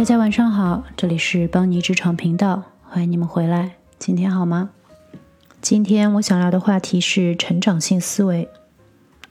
大家晚上好，这里是邦尼职场频道，欢迎你们回来。今天好吗？今天我想聊的话题是成长性思维。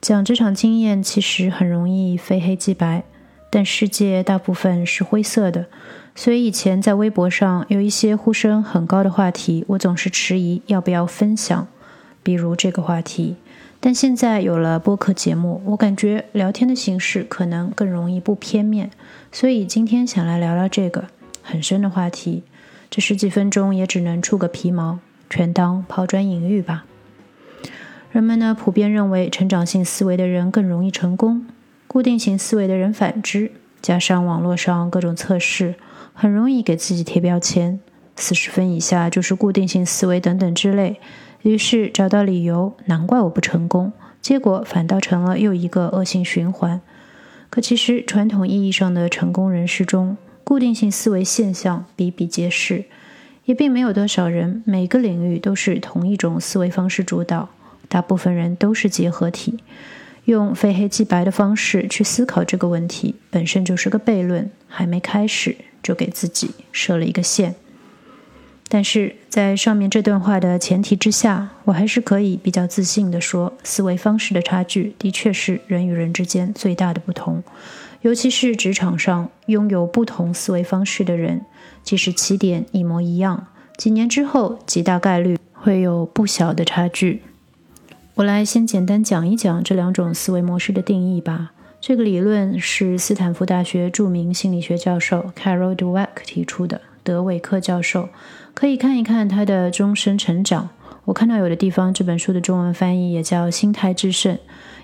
讲职场经验其实很容易非黑即白，但世界大部分是灰色的，所以以前在微博上有一些呼声很高的话题，我总是迟疑要不要分享，比如这个话题。但现在有了播客节目，我感觉聊天的形式可能更容易不片面，所以今天想来聊聊这个很深的话题。这十几分钟也只能触个皮毛，全当抛砖引玉吧。人们呢普遍认为，成长性思维的人更容易成功，固定型思维的人反之。加上网络上各种测试，很容易给自己贴标签，四十分以下就是固定性思维等等之类。于是找到理由，难怪我不成功，结果反倒成了又一个恶性循环。可其实传统意义上的成功人士中，固定性思维现象比比皆是，也并没有多少人每个领域都是同一种思维方式主导。大部分人都是结合体，用非黑即白的方式去思考这个问题，本身就是个悖论。还没开始就给自己设了一个限。但是在上面这段话的前提之下，我还是可以比较自信地说，思维方式的差距的确是人与人之间最大的不同。尤其是职场上拥有不同思维方式的人，即使起点一模一样，几年之后极大概率会有不小的差距。我来先简单讲一讲这两种思维模式的定义吧。这个理论是斯坦福大学著名心理学教授 Carol Dweck 提出的。德韦克教授可以看一看他的终身成长。我看到有的地方这本书的中文翻译也叫《心态制胜》，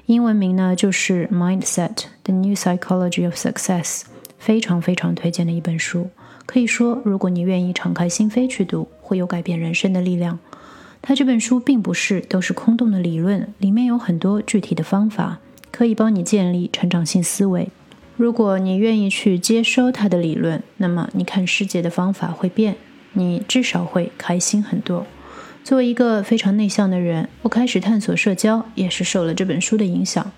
英文名呢就是《Mindset: The New Psychology of Success》，非常非常推荐的一本书。可以说，如果你愿意敞开心扉去读，会有改变人生的力量。他这本书并不是都是空洞的理论，里面有很多具体的方法，可以帮你建立成长性思维。如果你愿意去接收他的理论，那么你看世界的方法会变，你至少会开心很多。作为一个非常内向的人，我开始探索社交也是受了这本书的影响。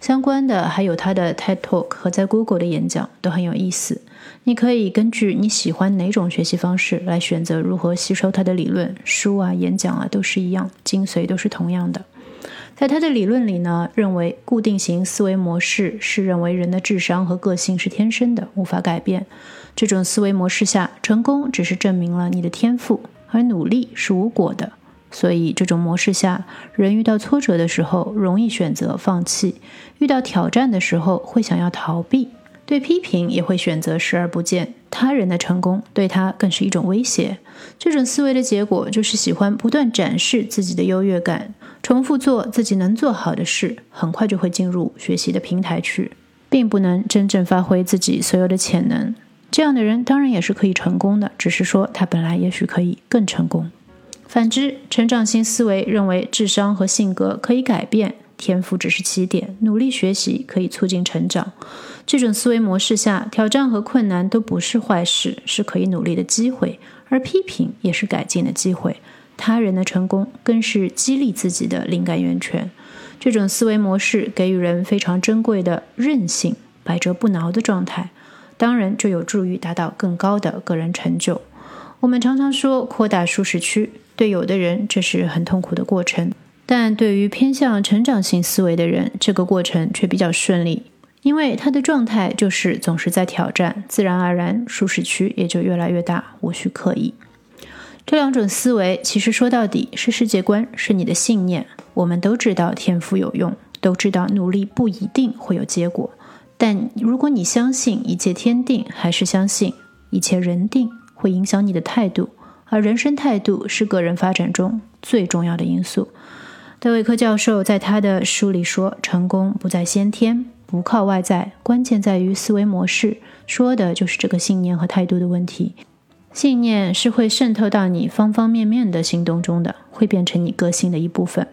相关的还有他的 TED Talk 和在 Google 的演讲都很有意思。你可以根据你喜欢哪种学习方式来选择如何吸收他的理论。书啊、演讲啊都是一样，精髓都是同样的。在他的理论里呢，认为固定型思维模式是认为人的智商和个性是天生的，无法改变。这种思维模式下，成功只是证明了你的天赋，而努力是无果的。所以，这种模式下，人遇到挫折的时候容易选择放弃，遇到挑战的时候会想要逃避，对批评也会选择视而不见。他人的成功对他更是一种威胁。这种思维的结果就是喜欢不断展示自己的优越感。重复做自己能做好的事，很快就会进入学习的平台去，并不能真正发挥自己所有的潜能。这样的人当然也是可以成功的，只是说他本来也许可以更成功。反之，成长性思维认为智商和性格可以改变，天赋只是起点，努力学习可以促进成长。这种思维模式下，挑战和困难都不是坏事，是可以努力的机会，而批评也是改进的机会。他人的成功更是激励自己的灵感源泉。这种思维模式给予人非常珍贵的韧性、百折不挠的状态，当然就有助于达到更高的个人成就。我们常常说扩大舒适区，对有的人这是很痛苦的过程，但对于偏向成长性思维的人，这个过程却比较顺利，因为他的状态就是总是在挑战，自然而然舒适区也就越来越大，无需刻意。这两种思维其实说到底是世界观，是你的信念。我们都知道天赋有用，都知道努力不一定会有结果。但如果你相信一切天定，还是相信一切人定，会影响你的态度。而人生态度是个人发展中最重要的因素。德韦克教授在他的书里说：“成功不在先天，不靠外在，关键在于思维模式。”说的就是这个信念和态度的问题。信念是会渗透到你方方面面的行动中的，会变成你个性的一部分。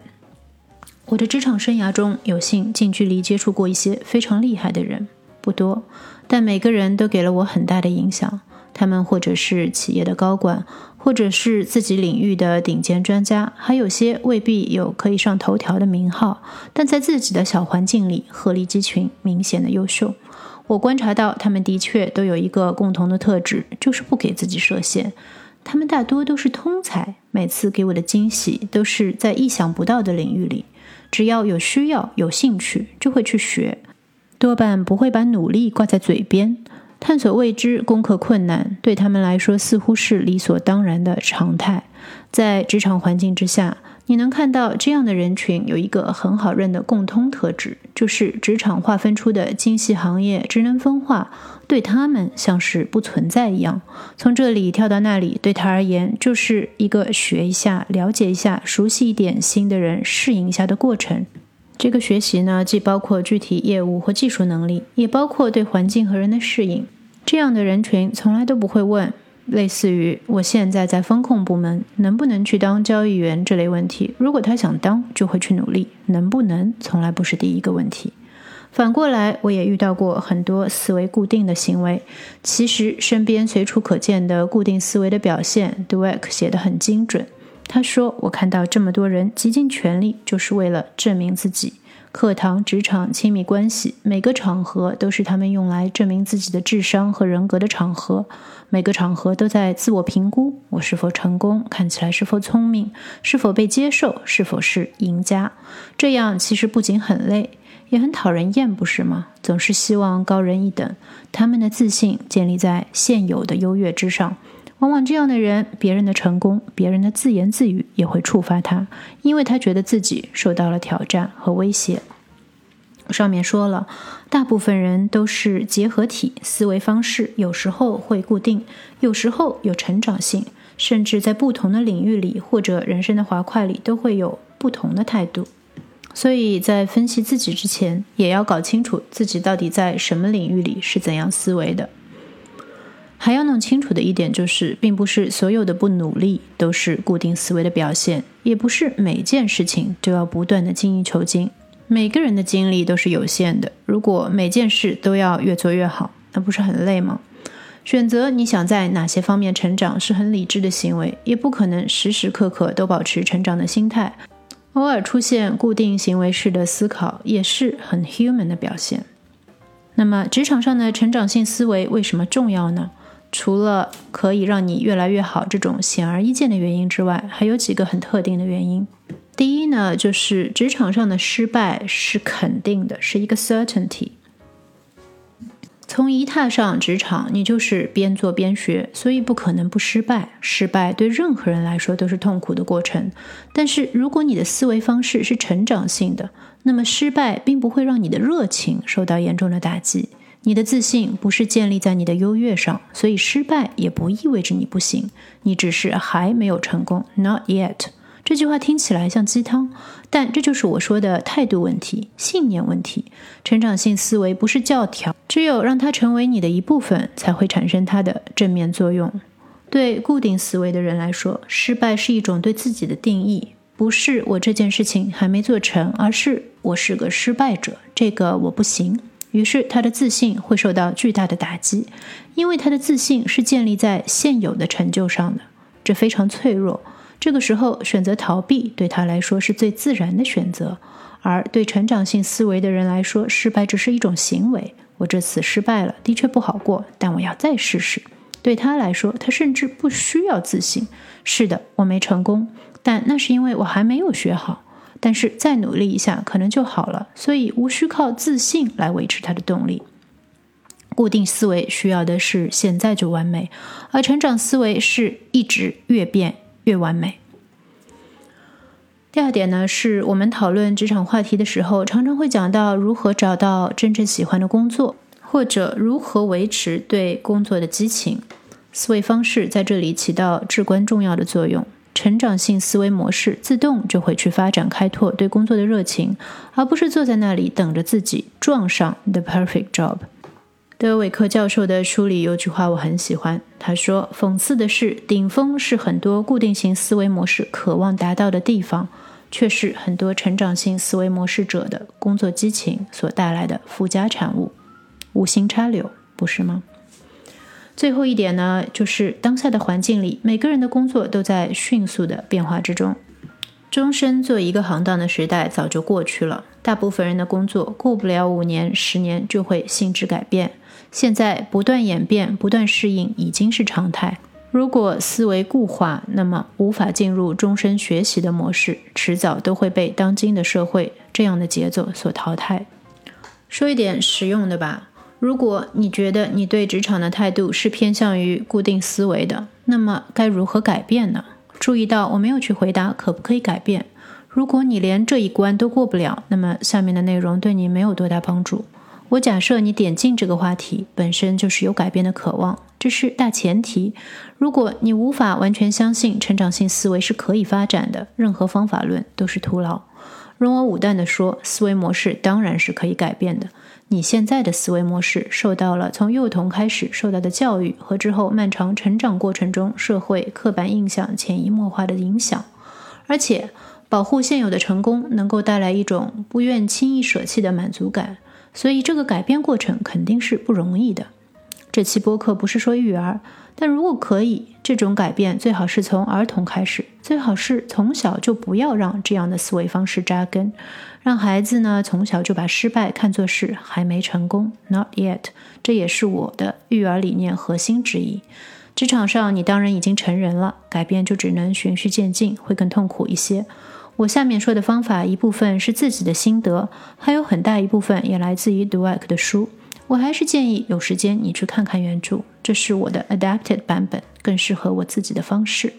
我的职场生涯中有幸近距离接触过一些非常厉害的人，不多，但每个人都给了我很大的影响。他们或者是企业的高管，或者是自己领域的顶尖专家，还有些未必有可以上头条的名号，但在自己的小环境里鹤立鸡群，明显的优秀。我观察到，他们的确都有一个共同的特质，就是不给自己设限。他们大多都是通才，每次给我的惊喜都是在意想不到的领域里。只要有需要、有兴趣，就会去学，多半不会把努力挂在嘴边。探索未知、攻克困难，对他们来说似乎是理所当然的常态。在职场环境之下，你能看到这样的人群有一个很好认的共通特质，就是职场划分出的精细行业职能分化，对他们像是不存在一样。从这里跳到那里，对他而言就是一个学一下、了解一下、熟悉一点新的人、适应一下的过程。这个学习呢，既包括具体业务或技术能力，也包括对环境和人的适应。这样的人群从来都不会问类似于“我现在在风控部门，能不能去当交易员”这类问题。如果他想当，就会去努力。能不能，从来不是第一个问题。反过来，我也遇到过很多思维固定的行为。其实，身边随处可见的固定思维的表现，Dweck 写得很精准。他说：“我看到这么多人极尽全力，就是为了证明自己。课堂、职场、亲密关系，每个场合都是他们用来证明自己的智商和人格的场合。每个场合都在自我评估：我是否成功？看起来是否聪明？是否被接受？是否是赢家？这样其实不仅很累，也很讨人厌，不是吗？总是希望高人一等。他们的自信建立在现有的优越之上。”往往这样的人，别人的成功、别人的自言自语也会触发他，因为他觉得自己受到了挑战和威胁。上面说了，大部分人都是结合体思维方式，有时候会固定，有时候有成长性，甚至在不同的领域里或者人生的滑块里都会有不同的态度。所以在分析自己之前，也要搞清楚自己到底在什么领域里是怎样思维的。还要弄清楚的一点就是，并不是所有的不努力都是固定思维的表现，也不是每件事情都要不断的精益求精。每个人的精力都是有限的，如果每件事都要越做越好，那不是很累吗？选择你想在哪些方面成长是很理智的行为，也不可能时时刻刻都保持成长的心态。偶尔出现固定行为式的思考，也是很 human 的表现。那么，职场上的成长性思维为什么重要呢？除了可以让你越来越好这种显而易见的原因之外，还有几个很特定的原因。第一呢，就是职场上的失败是肯定的，是一个 certainty。从一踏上职场，你就是边做边学，所以不可能不失败。失败对任何人来说都是痛苦的过程。但是如果你的思维方式是成长性的，那么失败并不会让你的热情受到严重的打击。你的自信不是建立在你的优越上，所以失败也不意味着你不行，你只是还没有成功，not yet。这句话听起来像鸡汤，但这就是我说的态度问题、信念问题。成长性思维不是教条，只有让它成为你的一部分，才会产生它的正面作用。对固定思维的人来说，失败是一种对自己的定义，不是我这件事情还没做成，而是我是个失败者，这个我不行。于是他的自信会受到巨大的打击，因为他的自信是建立在现有的成就上的，这非常脆弱。这个时候选择逃避对他来说是最自然的选择，而对成长性思维的人来说，失败只是一种行为。我这次失败了，的确不好过，但我要再试试。对他来说，他甚至不需要自信。是的，我没成功，但那是因为我还没有学好。但是再努力一下，可能就好了。所以无需靠自信来维持它的动力。固定思维需要的是现在就完美，而成长思维是一直越变越完美。第二点呢，是我们讨论职场话题的时候，常常会讲到如何找到真正喜欢的工作，或者如何维持对工作的激情。思维方式在这里起到至关重要的作用。成长性思维模式自动就会去发展开拓对工作的热情，而不是坐在那里等着自己撞上 the perfect job。德韦克教授的书里有句话我很喜欢，他说：“讽刺的是，顶峰是很多固定型思维模式渴望达到的地方，却是很多成长性思维模式者的工作激情所带来的附加产物，无心插柳，不是吗？”最后一点呢，就是当下的环境里，每个人的工作都在迅速的变化之中。终身做一个行当的时代早就过去了，大部分人的工作过不了五年、十年就会性质改变。现在不断演变、不断适应已经是常态。如果思维固化，那么无法进入终身学习的模式，迟早都会被当今的社会这样的节奏所淘汰。说一点实用的吧。如果你觉得你对职场的态度是偏向于固定思维的，那么该如何改变呢？注意到我没有去回答可不可以改变。如果你连这一关都过不了，那么下面的内容对你没有多大帮助。我假设你点进这个话题本身就是有改变的渴望，这是大前提。如果你无法完全相信成长性思维是可以发展的，任何方法论都是徒劳。容我武断地说，思维模式当然是可以改变的。你现在的思维模式受到了从幼童开始受到的教育和之后漫长成长过程中社会刻板印象潜移默化的影响，而且保护现有的成功能够带来一种不愿轻易舍弃的满足感。所以，这个改变过程肯定是不容易的。这期播客不是说育儿，但如果可以，这种改变最好是从儿童开始，最好是从小就不要让这样的思维方式扎根，让孩子呢从小就把失败看作是还没成功，not yet。这也是我的育儿理念核心之一。职场上，你当然已经成人了，改变就只能循序渐进，会更痛苦一些。我下面说的方法，一部分是自己的心得，还有很大一部分也来自于 Dweck 的书。我还是建议有时间你去看看原著，这是我的 adapted 版本，更适合我自己的方式。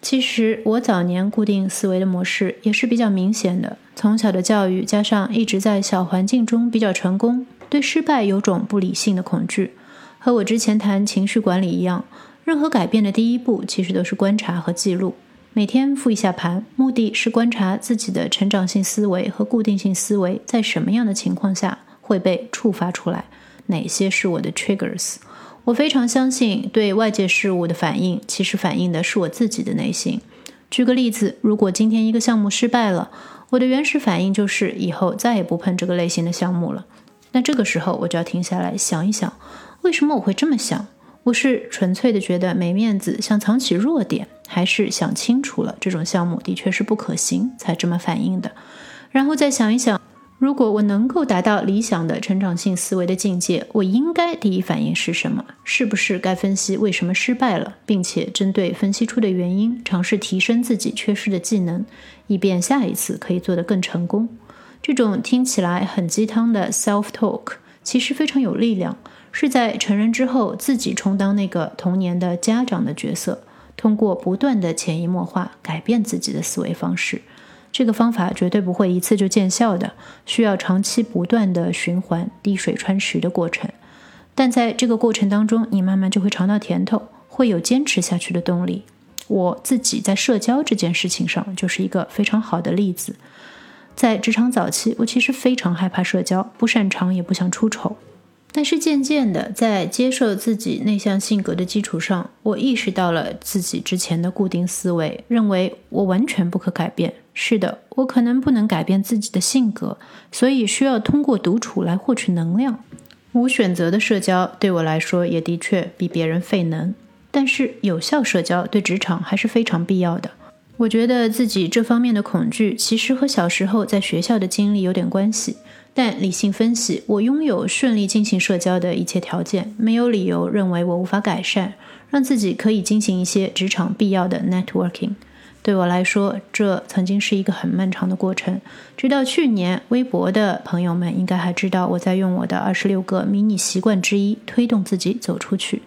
其实我早年固定思维的模式也是比较明显的，从小的教育加上一直在小环境中比较成功，对失败有种不理性的恐惧。和我之前谈情绪管理一样，任何改变的第一步其实都是观察和记录。每天复一下盘，目的是观察自己的成长性思维和固定性思维在什么样的情况下会被触发出来，哪些是我的 triggers。我非常相信，对外界事物的反应其实反映的是我自己的内心。举个例子，如果今天一个项目失败了，我的原始反应就是以后再也不碰这个类型的项目了。那这个时候我就要停下来想一想，为什么我会这么想？我是纯粹的觉得没面子，想藏起弱点。还是想清楚了，这种项目的确是不可行，才这么反应的。然后再想一想，如果我能够达到理想的成长性思维的境界，我应该第一反应是什么？是不是该分析为什么失败了，并且针对分析出的原因，尝试提升自己缺失的技能，以便下一次可以做得更成功？这种听起来很鸡汤的 self talk，其实非常有力量，是在成人之后自己充当那个童年的家长的角色。通过不断的潜移默化改变自己的思维方式，这个方法绝对不会一次就见效的，需要长期不断的循环滴水穿石的过程。但在这个过程当中，你慢慢就会尝到甜头，会有坚持下去的动力。我自己在社交这件事情上就是一个非常好的例子。在职场早期，我其实非常害怕社交，不擅长也不想出丑。但是渐渐的，在接受自己内向性格的基础上，我意识到了自己之前的固定思维，认为我完全不可改变。是的，我可能不能改变自己的性格，所以需要通过独处来获取能量。无选择的社交对我来说也的确比别人费能，但是有效社交对职场还是非常必要的。我觉得自己这方面的恐惧，其实和小时候在学校的经历有点关系。但理性分析，我拥有顺利进行社交的一切条件，没有理由认为我无法改善，让自己可以进行一些职场必要的 networking。对我来说，这曾经是一个很漫长的过程。直到去年，微博的朋友们应该还知道我在用我的二十六个迷你习惯之一推动自己走出去。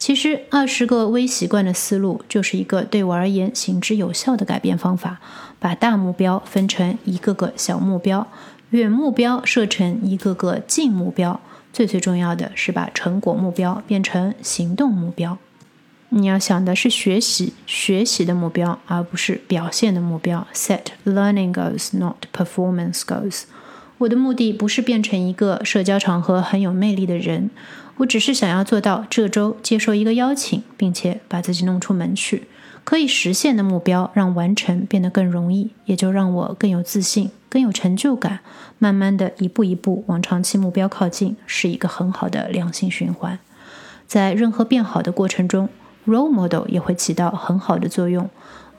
其实，二十个微习惯的思路就是一个对我而言行之有效的改变方法，把大目标分成一个个小目标。远目标设成一个个近目标，最最重要的是把成果目标变成行动目标。你要想的是学习学习的目标，而不是表现的目标。Set learning goals, not performance goals。我的目的不是变成一个社交场合很有魅力的人，我只是想要做到这周接受一个邀请，并且把自己弄出门去。可以实现的目标，让完成变得更容易，也就让我更有自信、更有成就感。慢慢的一步一步往长期目标靠近，是一个很好的良性循环。在任何变好的过程中，role model 也会起到很好的作用。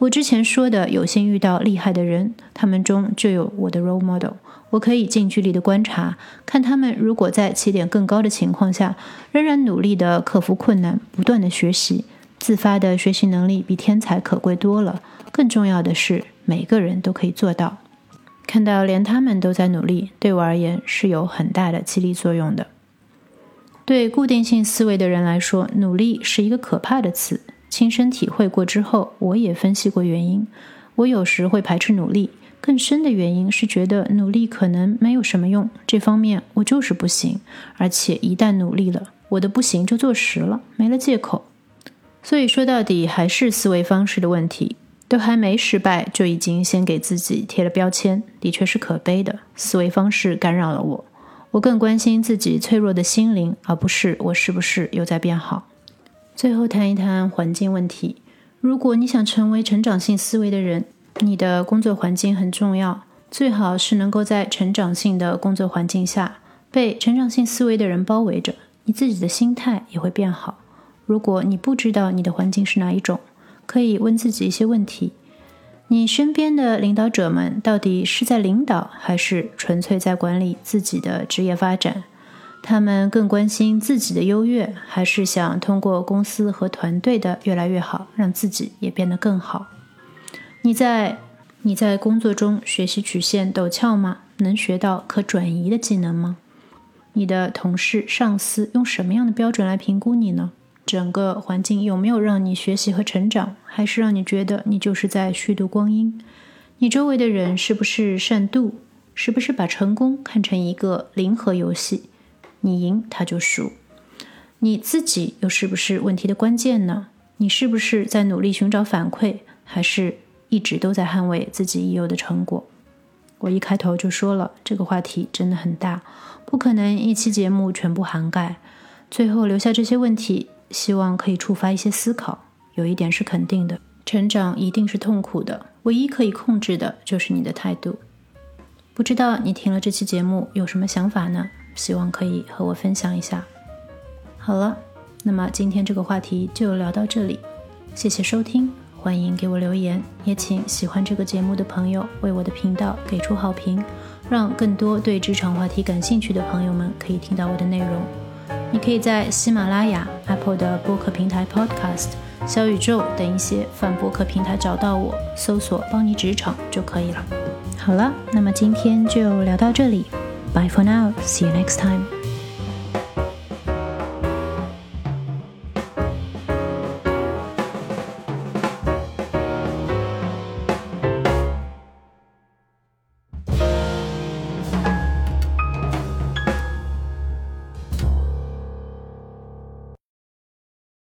我之前说的有幸遇到厉害的人，他们中就有我的 role model。我可以近距离的观察，看他们如果在起点更高的情况下，仍然努力的克服困难，不断的学习，自发的学习能力比天才可贵多了。更重要的是，每个人都可以做到。看到连他们都在努力，对我而言是有很大的激励作用的。对固定性思维的人来说，努力是一个可怕的词。亲身体会过之后，我也分析过原因。我有时会排斥努力。更深的原因是觉得努力可能没有什么用，这方面我就是不行，而且一旦努力了，我的不行就坐实了，没了借口。所以说到底还是思维方式的问题，都还没失败就已经先给自己贴了标签，的确是可悲的。思维方式干扰了我，我更关心自己脆弱的心灵，而不是我是不是又在变好。最后谈一谈环境问题，如果你想成为成长性思维的人。你的工作环境很重要，最好是能够在成长性的工作环境下，被成长性思维的人包围着，你自己的心态也会变好。如果你不知道你的环境是哪一种，可以问自己一些问题：你身边的领导者们到底是在领导，还是纯粹在管理自己的职业发展？他们更关心自己的优越，还是想通过公司和团队的越来越好，让自己也变得更好？你在你在工作中学习曲线陡峭吗？能学到可转移的技能吗？你的同事、上司用什么样的标准来评估你呢？整个环境有没有让你学习和成长，还是让你觉得你就是在虚度光阴？你周围的人是不是善妒？是不是把成功看成一个零和游戏？你赢他就输。你自己又是不是问题的关键呢？你是不是在努力寻找反馈，还是？一直都在捍卫自己已有的成果。我一开头就说了，这个话题真的很大，不可能一期节目全部涵盖。最后留下这些问题，希望可以触发一些思考。有一点是肯定的，成长一定是痛苦的，唯一可以控制的就是你的态度。不知道你听了这期节目有什么想法呢？希望可以和我分享一下。好了，那么今天这个话题就聊到这里，谢谢收听。欢迎给我留言，也请喜欢这个节目的朋友为我的频道给出好评，让更多对职场话题感兴趣的朋友们可以听到我的内容。你可以在喜马拉雅、Apple 的播客平台 Podcast、小宇宙等一些泛播客平台找到我，搜索“帮你职场”就可以了。好了，那么今天就聊到这里，Bye for now. See you next time。